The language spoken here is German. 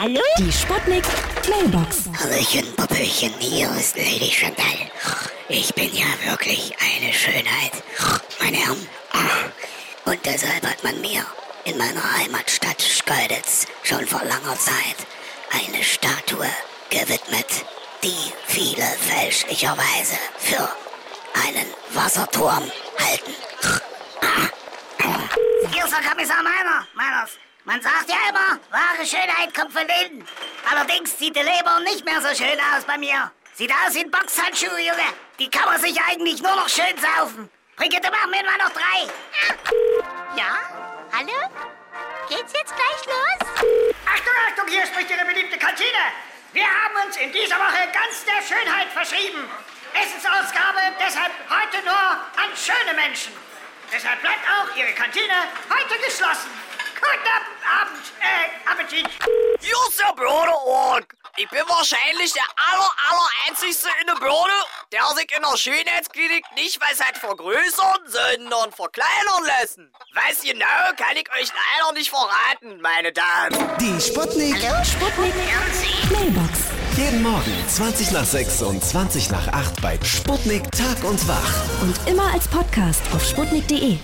Hallo? Die Sputnik Mailbox. Hallöchen, Popöchen, hier ist Lady Chantal. Ich bin ja wirklich eine Schönheit, meine Herren. Und deshalb hat man mir in meiner Heimatstadt Schkeuditz schon vor langer Zeit eine Statue gewidmet, die viele fälschlicherweise für einen Wasserturm halten. Hier ist der Kommissar Meiner, Meiners. Man sagt ja immer, wahre Schönheit kommt von innen. Allerdings sieht die Leber nicht mehr so schön aus bei mir. Sieht aus wie ein Boxhandschuh, Junge. Die kann man sich eigentlich nur noch schön saufen. Brigitte, mach mir mal noch drei. Ja? Hallo? Geht's jetzt gleich los? Achtung, Achtung, hier spricht Ihre beliebte Kantine. Wir haben uns in dieser Woche ganz der Schönheit verschrieben. Essensausgabe deshalb heute nur an schöne Menschen. Deshalb bleibt auch Ihre Kantine heute geschlossen. Hier ist der Bördeorg. Ich bin wahrscheinlich der aller, aller einzigste in der Börde, der sich in der Schönheitsklinik nicht Weisheit vergrößern, sondern verkleinern lassen. Was genau, kann ich euch leider nicht verraten, meine Damen. Die Sputnik. Sputnik Mailbox. Jeden Morgen 20 nach 6 und 20 nach 8 bei Sputnik Tag und Wach. Und immer als Podcast auf sputnik.de.